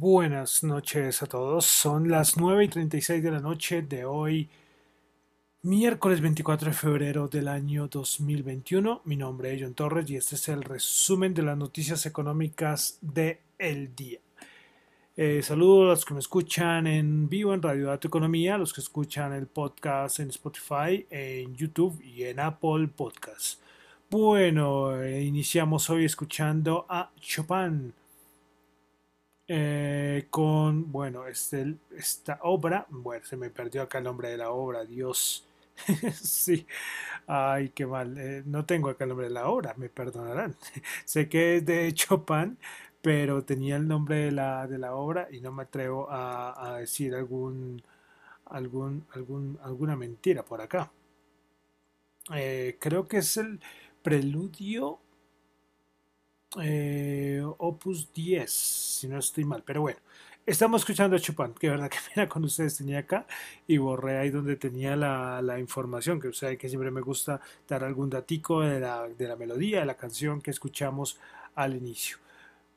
Buenas noches a todos. Son las 9 y 36 de la noche de hoy, miércoles 24 de febrero del año 2021. Mi nombre es John Torres y este es el resumen de las noticias económicas de el día. Eh, saludos a los que me escuchan en vivo en Radio Dato Economía, a los que escuchan el podcast en Spotify, en YouTube y en Apple Podcasts. Bueno, eh, iniciamos hoy escuchando a Chopin eh, con, bueno, este, esta obra, bueno, se me perdió acá el nombre de la obra, Dios. sí, ay, qué mal, eh, no tengo acá el nombre de la obra, me perdonarán. sé que es de Chopin, pero tenía el nombre de la, de la obra y no me atrevo a, decir algún, algún, algún, alguna mentira por acá. Eh, creo que es el preludio eh, Opus 10, si no estoy mal, pero bueno. Estamos escuchando a Chopin, que verdad que mira con ustedes tenía acá y borré ahí donde tenía la, la información, que ustedes que siempre me gusta dar algún datico de la, de la melodía, de la canción que escuchamos al inicio.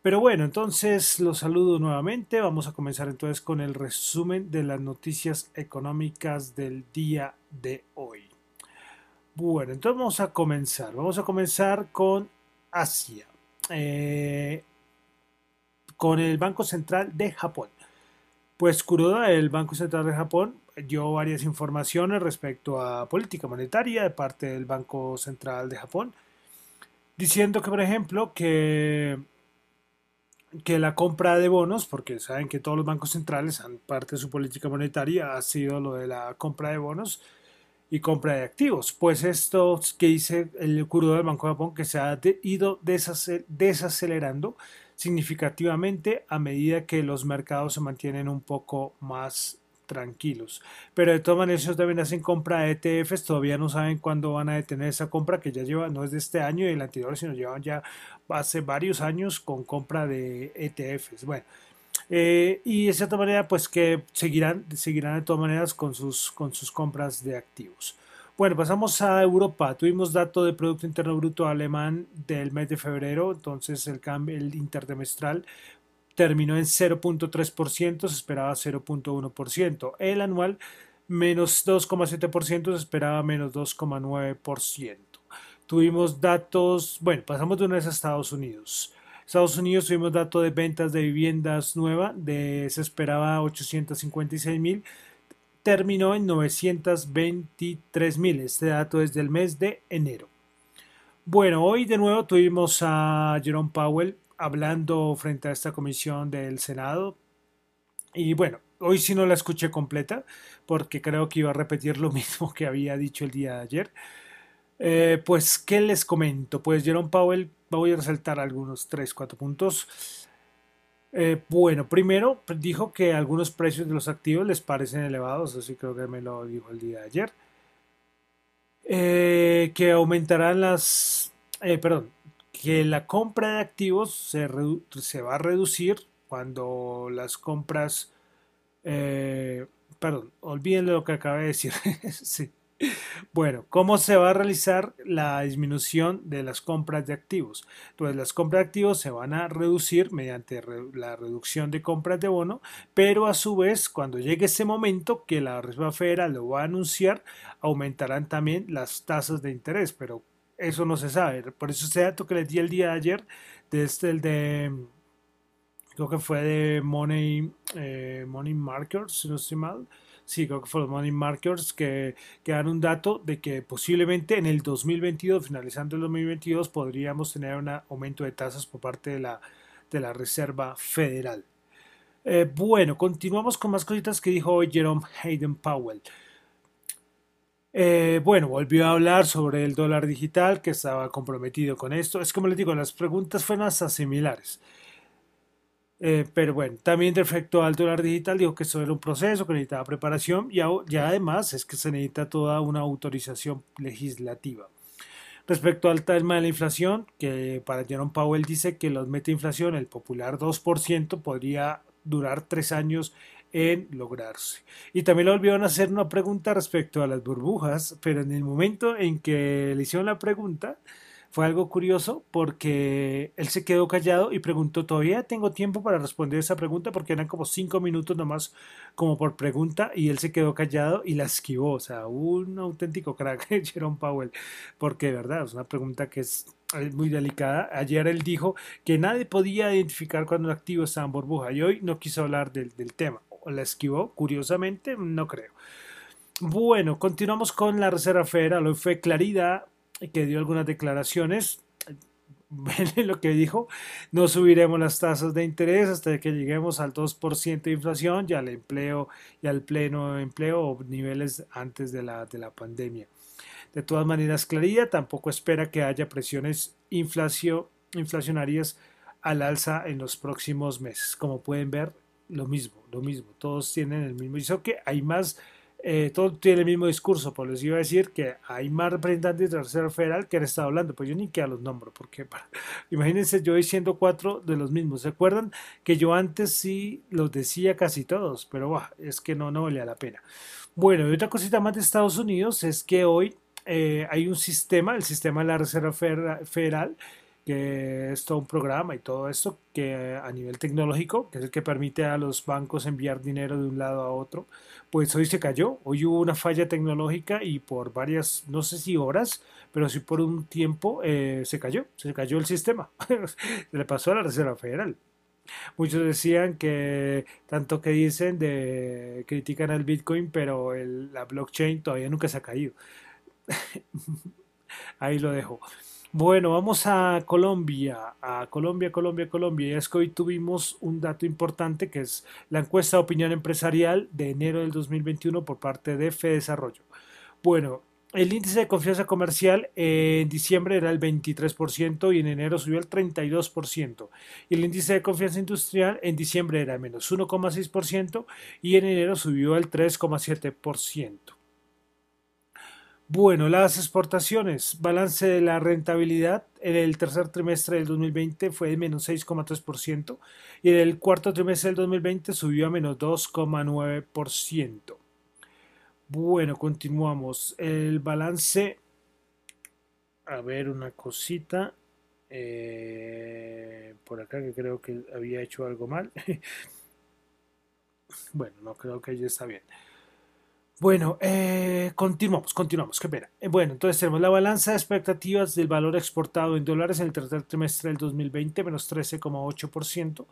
Pero bueno, entonces los saludo nuevamente. Vamos a comenzar entonces con el resumen de las noticias económicas del día de hoy. Bueno, entonces vamos a comenzar. Vamos a comenzar con Asia. Eh, con el Banco Central de Japón. Pues Kuroda, el Banco Central de Japón, dio varias informaciones respecto a política monetaria de parte del Banco Central de Japón, diciendo que, por ejemplo, que, que la compra de bonos, porque saben que todos los bancos centrales, parte de su política monetaria, ha sido lo de la compra de bonos, y compra de activos. Pues esto que dice el curso del Banco de Japón que se ha ido desacelerando significativamente a medida que los mercados se mantienen un poco más tranquilos. Pero de todas maneras ellos también hacen compra de ETFs, todavía no saben cuándo van a detener esa compra que ya lleva, no es de este año y el anterior, sino llevan ya hace varios años con compra de ETFs. Bueno, eh, y de cierta manera, pues que seguirán, seguirán de todas maneras con sus, con sus compras de activos. Bueno, pasamos a Europa. Tuvimos dato de Producto Interno Bruto alemán del mes de febrero, entonces el cambio, el intertrimestral terminó en 0.3%, se esperaba 0.1%. El anual menos 2,7%, se esperaba menos 2,9%. Tuvimos datos, bueno, pasamos de una vez a Estados Unidos. Estados Unidos tuvimos dato de ventas de viviendas nuevas, de, se esperaba 856 mil, terminó en 923 mil. Este dato es del mes de enero. Bueno, hoy de nuevo tuvimos a Jerome Powell hablando frente a esta comisión del Senado. Y bueno, hoy sí no la escuché completa porque creo que iba a repetir lo mismo que había dicho el día de ayer. Eh, pues, ¿qué les comento? Pues Jerome Powell voy a resaltar algunos 3, 4 puntos. Eh, bueno, primero dijo que algunos precios de los activos les parecen elevados, así creo que me lo dijo el día de ayer. Eh, que aumentarán las, perdón, que la compra de activos se, se, va a reducir cuando las compras, perdón, olviden lo que acabé de decir. sí. Bueno, ¿cómo se va a realizar la disminución de las compras de activos? Entonces, las compras de activos se van a reducir mediante la reducción de compras de bono, pero a su vez, cuando llegue ese momento que la Reserva Federal lo va a anunciar, aumentarán también las tasas de interés, pero eso no se sabe. Por eso ese dato que les di el día de ayer, desde este, el de creo que fue de Money, eh, Money Markers, si no estoy mal, sí, creo que fue los Money Markers, que, que, dan un dato de que posiblemente en el 2022, finalizando el 2022, podríamos tener un aumento de tasas por parte de la, de la Reserva Federal. Eh, bueno, continuamos con más cositas que dijo hoy Jerome Hayden Powell. Eh, bueno, volvió a hablar sobre el dólar digital, que estaba comprometido con esto. Es como les digo, las preguntas fueron hasta similares. Eh, pero bueno, también respecto al dólar digital, dijo que eso era un proceso, que necesitaba preparación y ya además es que se necesita toda una autorización legislativa. Respecto al tema de la inflación, que para Jerome Powell dice que los mete inflación, el popular 2%, podría durar tres años en lograrse. Y también le volvieron a hacer una pregunta respecto a las burbujas, pero en el momento en que le hicieron la pregunta, fue algo curioso porque él se quedó callado y preguntó, todavía tengo tiempo para responder esa pregunta porque eran como cinco minutos nomás como por pregunta y él se quedó callado y la esquivó, o sea, un auténtico crack Jerome Powell, porque de verdad es una pregunta que es muy delicada. Ayer él dijo que nadie podía identificar cuando un activo estaba en burbuja y hoy no quiso hablar del, del tema. La esquivó, curiosamente, no creo. Bueno, continuamos con la Reserva Federal. Hoy fue Claridad que dio algunas declaraciones. lo que dijo, no subiremos las tasas de interés hasta que lleguemos al 2% de inflación y al empleo y al pleno empleo o niveles antes de la, de la pandemia. De todas maneras, Claridad tampoco espera que haya presiones inflacionarias al alza en los próximos meses. Como pueden ver, lo mismo, lo mismo. Todos tienen el mismo. Hizo que hay más eh, todo tiene el mismo discurso, pues les iba a decir que hay más representantes de la Reserva Federal que han estado hablando, pues yo ni que a los nombro, porque imagínense yo diciendo cuatro de los mismos, ¿se acuerdan? Que yo antes sí los decía casi todos, pero es que no, no valía la pena. Bueno, y otra cosita más de Estados Unidos es que hoy eh, hay un sistema, el sistema de la Reserva Federal, que es todo un programa y todo esto que a nivel tecnológico, que es el que permite a los bancos enviar dinero de un lado a otro, pues hoy se cayó, hoy hubo una falla tecnológica y por varias, no sé si horas, pero sí por un tiempo eh, se cayó, se cayó el sistema, se le pasó a la Reserva Federal. Muchos decían que tanto que dicen de critican al Bitcoin, pero la blockchain todavía nunca se ha caído. Ahí lo dejo. Bueno, vamos a Colombia, a Colombia, Colombia, Colombia. Y es que hoy tuvimos un dato importante que es la encuesta de opinión empresarial de enero del 2021 por parte de Desarrollo. Bueno, el índice de confianza comercial en diciembre era el 23% y en enero subió al 32%. Y el índice de confianza industrial en diciembre era menos 1,6% y en enero subió al 3,7%. Bueno, las exportaciones, balance de la rentabilidad en el tercer trimestre del 2020 fue de menos 6,3% y en el cuarto trimestre del 2020 subió a menos 2,9%. Bueno, continuamos. El balance, a ver una cosita, eh, por acá que creo que había hecho algo mal. bueno, no creo que ya está bien. Bueno, eh, continuamos, continuamos, qué pena. Eh, bueno, entonces tenemos la balanza de expectativas del valor exportado en dólares en el tercer trimestre del 2020, menos 13,8%,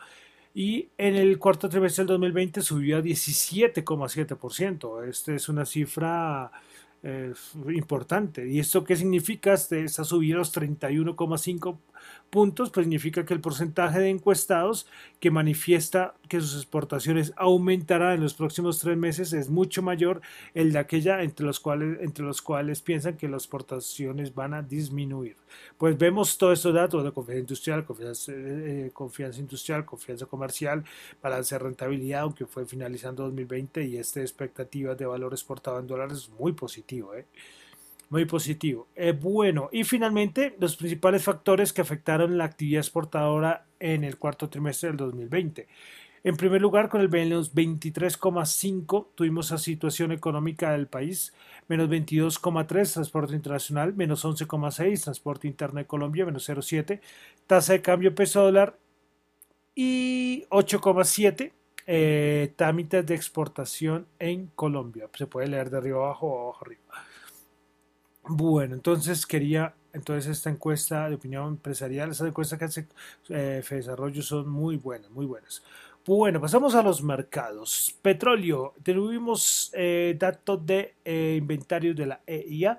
y en el cuarto trimestre del 2020 subió a 17,7%. Esta es una cifra eh, importante. ¿Y esto qué significa? Este, esta subida a los 31,5% puntos, pues significa que el porcentaje de encuestados que manifiesta que sus exportaciones aumentarán en los próximos tres meses es mucho mayor el de aquella entre los cuales, entre los cuales piensan que las exportaciones van a disminuir. Pues vemos todos estos datos de confianza industrial, confianza, eh, confianza industrial, confianza comercial, balance de rentabilidad, aunque fue finalizando 2020 y esta expectativa de valor exportado en dólares es muy positivo. ¿eh? Muy positivo. Eh, bueno, y finalmente los principales factores que afectaron la actividad exportadora en el cuarto trimestre del 2020. En primer lugar, con el menos 23,5 tuvimos la situación económica del país, menos 22,3 transporte internacional, menos 11,6 transporte interno de Colombia, menos 0,7 tasa de cambio peso dólar y 8,7 eh, trámites de exportación en Colombia. Se puede leer de arriba abajo o abajo arriba. Bueno, entonces quería, entonces esta encuesta de opinión empresarial, esas encuestas que hace eh, Desarrollo son muy buenas, muy buenas. Bueno, pasamos a los mercados. Petróleo, tuvimos eh, datos de eh, inventario de la EIA,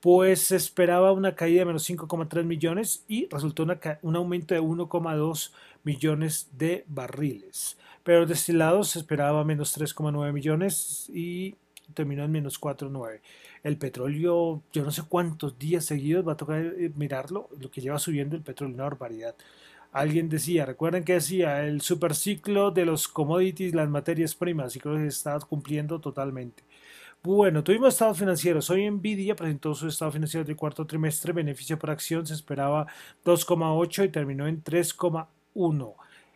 pues se esperaba una caída de menos 5,3 millones y resultó un aumento de 1,2 millones de barriles. Pero destilados se esperaba menos 3,9 millones y terminó en menos 4,9 el petróleo, yo no sé cuántos días seguidos va a tocar eh, mirarlo, lo que lleva subiendo el petróleo, una barbaridad. Alguien decía, recuerden que decía, el superciclo de los commodities, las materias primas, y creo que se está cumpliendo totalmente. Bueno, tuvimos estados financieros. Hoy Nvidia presentó su estado financiero del cuarto trimestre. Beneficio por acción se esperaba 2,8 y terminó en 3,1.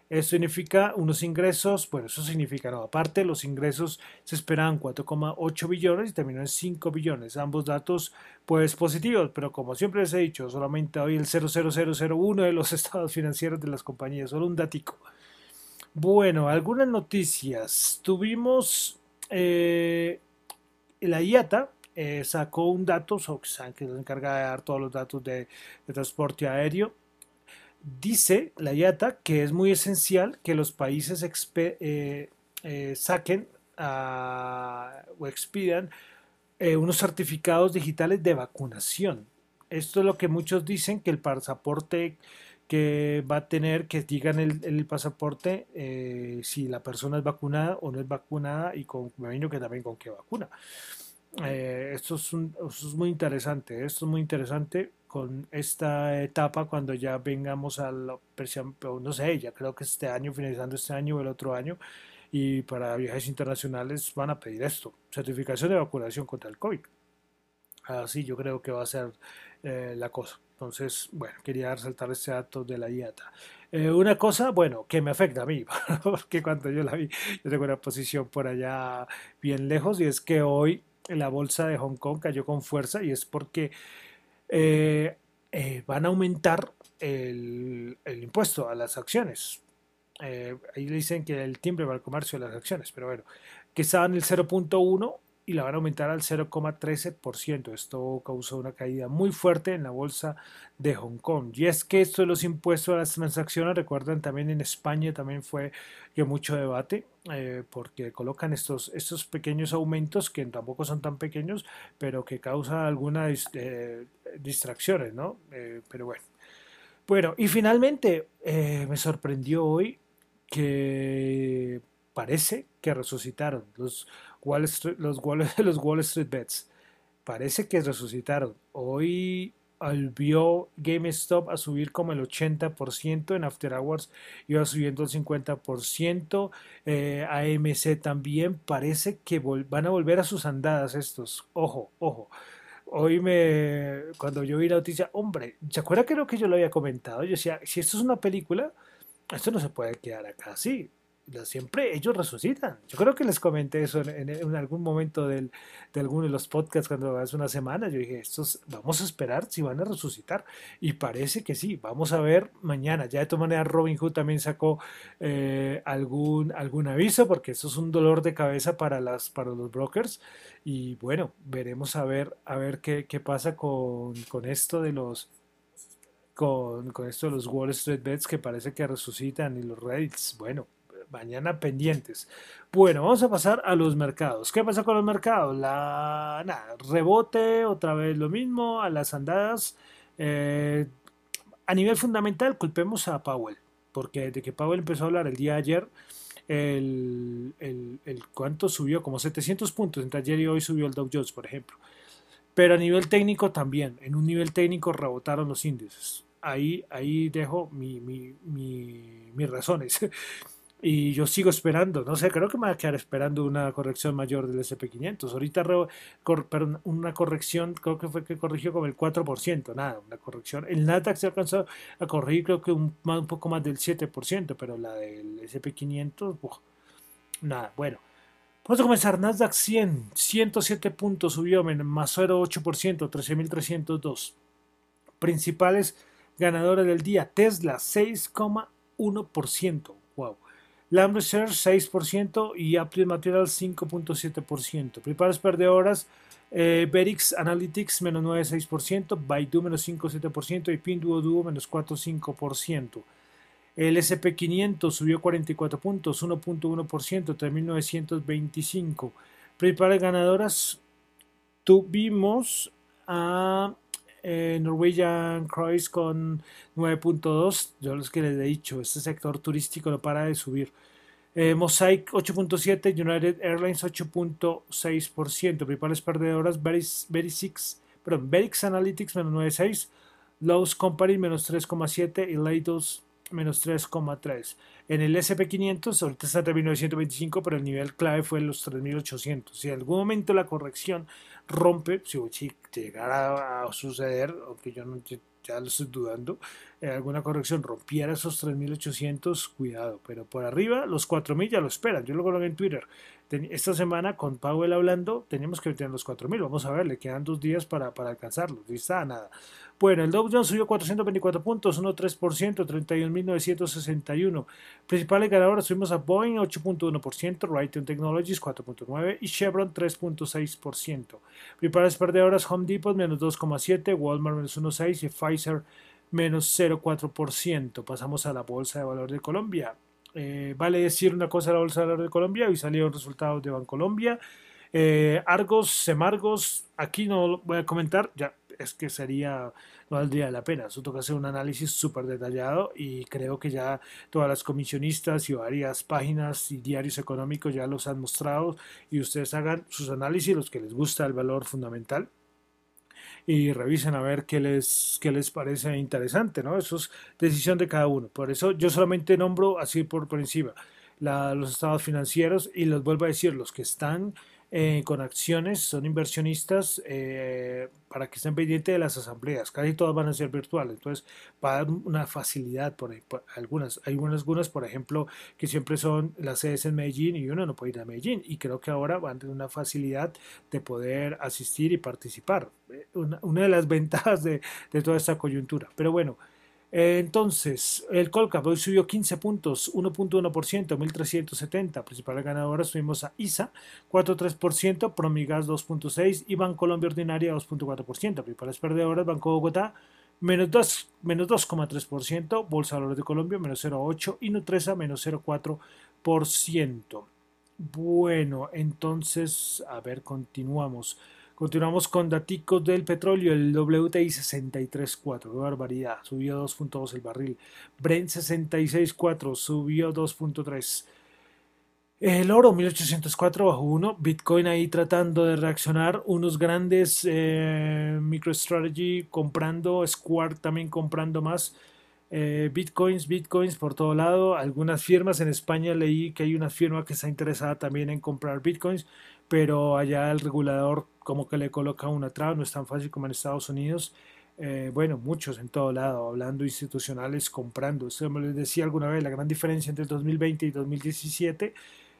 Eso significa unos ingresos, bueno, eso significa, no, aparte los ingresos se esperaban 4,8 billones y terminó en 5 billones. Ambos datos, pues positivos, pero como siempre les he dicho, solamente hoy el 00001 de los estados financieros de las compañías, solo un datico. Bueno, algunas noticias. Tuvimos eh, la IATA, eh, sacó un dato, que se encarga de dar todos los datos de transporte aéreo dice la IATA que es muy esencial que los países eh, eh, saquen o expidan eh, unos certificados digitales de vacunación. Esto es lo que muchos dicen, que el pasaporte que va a tener, que digan el, el pasaporte si la persona es vacunada o no es vacunada y con, que también con qué vacuna. esto, es esto es muy interesante, esto es muy interesante con esta etapa cuando ya vengamos a la no sé, ya creo que este año, finalizando este año o el otro año, y para viajes internacionales van a pedir esto, certificación de vacunación contra el COVID. Así yo creo que va a ser eh, la cosa. Entonces, bueno, quería resaltar este dato de la dieta. Eh, una cosa, bueno, que me afecta a mí, porque cuando yo la vi, yo tengo una posición por allá bien lejos, y es que hoy la bolsa de Hong Kong cayó con fuerza, y es porque eh, eh, van a aumentar el, impuesto a las acciones. Eh, ahí le dicen que el timbre para el comercio de las acciones, pero bueno, que estaba en el 0.1 y la van a aumentar al 0,13%. Esto causó una caída muy fuerte en la bolsa de Hong Kong. Y es que esto de los impuestos a las transacciones, recuerdan también en España también fue que mucho debate, eh, porque colocan estos, estos pequeños aumentos que tampoco son tan pequeños, pero que causan algunas eh, distracciones, ¿no? Eh, pero bueno. Bueno, y finalmente me sorprendió hoy que parece que resucitaron los Wall Street, los, Wall, Street Bets. Parece que resucitaron. Hoy vio GameStop a subir como el 80%, en After Hours iba subiendo el 50%, eh, AMC también, parece que van a volver a sus andadas estos, ojo, ojo. Hoy me, cuando yo vi la noticia, hombre, ¿se acuerda que lo que yo lo había comentado? Yo decía, si esto es una película, esto no se puede quedar acá así siempre ellos resucitan. Yo creo que les comenté eso en, algún momento del, de alguno de los podcasts cuando hace una semana. Yo dije, estos vamos a esperar si van a resucitar. Y parece que sí, vamos a ver mañana. Ya de todas maneras Robin Hood también sacó eh, algún, algún aviso porque eso es un dolor de cabeza para, las, para los brokers. Y bueno, veremos a ver, a ver qué, qué pasa con, con esto de los... Con, con esto de los Wall Street Bets que parece que resucitan y los Reddits, bueno, mañana pendientes. Bueno, vamos a pasar a los mercados. ¿Qué pasa con los mercados? La nada, rebote, otra vez lo mismo, a las andadas. Eh, a nivel fundamental, culpemos a Powell, porque de que Powell empezó a hablar el día de ayer, el, el, el cuánto subió, como 700 puntos entre ayer y hoy subió el Dow Jones, por ejemplo. Pero a nivel técnico también, en un nivel técnico rebotaron los índices. Ahí, ahí dejo mi, mi, mi, mis razones. Y yo sigo esperando, no sé, creo que me voy a quedar esperando una corrección mayor del SP500. Ahorita, una corrección, creo que fue que corrigió como el 4%, nada, una corrección. El Nasdaq se alcanzó a corregir creo que un, un poco más del 7%, pero la del SP500, nada, bueno. Vamos a comenzar, Nasdaq 100, 107 puntos subió, más 0,8%, 13.302. Principales ganadores del día, Tesla 6,1%, wow. Lambda Shares 6% y Applied Materials 5.7%. Principales perdedoras, eh, Berix Analytics menos 9.6%, Baidu menos 5.7% y Pinduoduo menos 4.5%. El SP500 subió 44 puntos, 1.1%, 3.925. Principales ganadoras, tuvimos a eh, Norwegian Cruise con 9.2. Yo los que les he dicho, este sector turístico no para de subir. Eh, Mosaic 8.7, United Airlines 8.6%. Principales perdedoras, Verix, perdón, Verix Analytics menos 9.6, Lowe's Company menos 3.7 y Leidos menos 3,3. En el SP500 ahorita está en 3.925, pero el nivel clave fue los 3.800. Si en algún momento la corrección rompe, si llegara a suceder, aunque yo no, ya lo estoy dudando, eh, alguna corrección rompiera esos 3.800, cuidado, pero por arriba los 4.000 ya lo esperan, yo lo coloqué en Twitter. Esta semana con Powell hablando, tenemos que meter los 4.000, vamos a ver, le quedan dos días para, para alcanzarlos, y está nada. Bueno, el Dow Jones subió 424 puntos, 1,3%, 31.961. Principales ganadoras subimos a Boeing 8.1%, Raytheon Technologies 4.9% y Chevron 3.6%. Principales perdedoras Home Depot menos 2.7%, Walmart menos 1.6% y Pfizer menos 0,4%. Pasamos a la Bolsa de Valores de Colombia. Eh, vale decir una cosa la Bolsa de Valores de Colombia, hoy salieron resultados de Bancolombia. Eh, Argos, Semargos, aquí no voy a comentar, ya es que sería, no valdría la pena. Eso toca hacer un análisis súper detallado y creo que ya todas las comisionistas y varias páginas y diarios económicos ya los han mostrado y ustedes hagan sus análisis, los que les gusta el valor fundamental y revisen a ver qué les, qué les parece interesante, ¿no? Eso es decisión de cada uno. Por eso yo solamente nombro así por, por encima los estados financieros y les vuelvo a decir, los que están eh, con acciones, son inversionistas eh, para que estén pendientes de las asambleas. Casi todas van a ser virtuales, entonces va a dar una facilidad por, algunas. Hay algunas, por ejemplo, que siempre son las sedes en Medellín y uno no puede ir a Medellín y creo que ahora van a tener una facilidad de poder asistir y participar. Eh, una, de las ventajas de, toda esta coyuntura. Pero bueno, entonces, el Colcap hoy subió 15 puntos, 1.1%, 1.370. Principales ganadoras tuvimos a ISA, 4.3%, Promigas 2.6% y Bancolombia Ordinaria 2.4%. Principales perdedoras, Banco Bogotá, menos 2,3%, Bolsa de Valores de Colombia, menos 0,8% y Nutresa, menos 0,4%. Bueno, entonces, a ver, continuamos. Continuamos con daticos del petróleo, el WTI 63.4, qué barbaridad, subió 2.2 el barril. Brent 66.4, subió 2.3. El oro 1804 bajo 1, Bitcoin ahí tratando de reaccionar, unos grandes eh, MicroStrategy comprando, Square también comprando más. Eh, bitcoins, bitcoins por todo lado. Algunas firmas en España leí que hay una firma que está interesada también en comprar bitcoins pero allá el regulador como que le coloca una traba, no es tan fácil como en Estados Unidos. Eh, bueno, muchos en todo lado, hablando institucionales, comprando. Eso me les decía alguna vez, la gran diferencia entre 2020 y 2017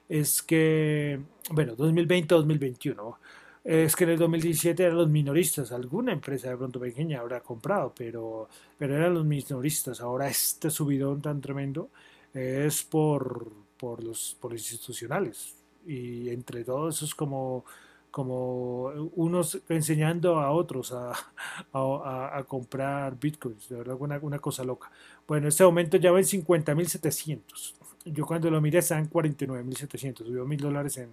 es que, bueno, 2020-2021, es que en el 2017 eran los minoristas, alguna empresa de pronto pequeña habrá comprado, pero, pero eran los minoristas. Ahora este subidón tan tremendo es por, por, los, por los institucionales, y entre todos es como, como unos enseñando a otros a, a, comprar bitcoins, de verdad una, cosa loca. Bueno, en este momento ya va en 50.700. Yo cuando lo miré estaba en 49.700, subió mil dólares en,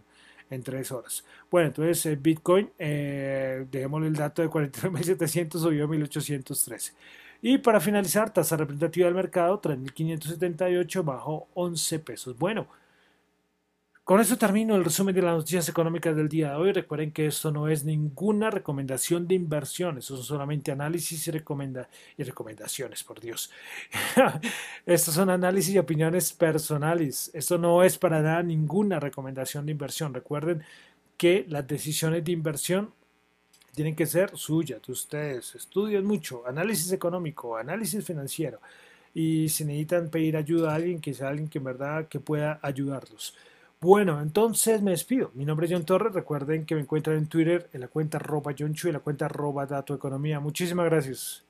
en tres horas. Bueno, entonces el Bitcoin, eh, dejémosle el dato de 49.700, subió a 1.813. Y para finalizar, tasa representativa del mercado, 3.578 bajo 11 pesos. Bueno, con eso termino el resumen de las noticias económicas del día de hoy. Recuerden que esto no es ninguna recomendación de inversión, eso son solamente análisis y, recomenda y recomendaciones, por Dios. Estos son análisis y opiniones personales. Esto no es para dar ninguna recomendación de inversión. Recuerden que las decisiones de inversión tienen que ser suyas, ustedes. Estudien mucho, análisis económico, análisis financiero. Y si necesitan pedir ayuda a alguien, que sea alguien que en verdad que pueda ayudarlos. Bueno, entonces me despido. Mi nombre es John Torres. Recuerden que me encuentran en Twitter en la cuenta arroba John Chu y la cuenta arroba Dato Economía. Muchísimas gracias.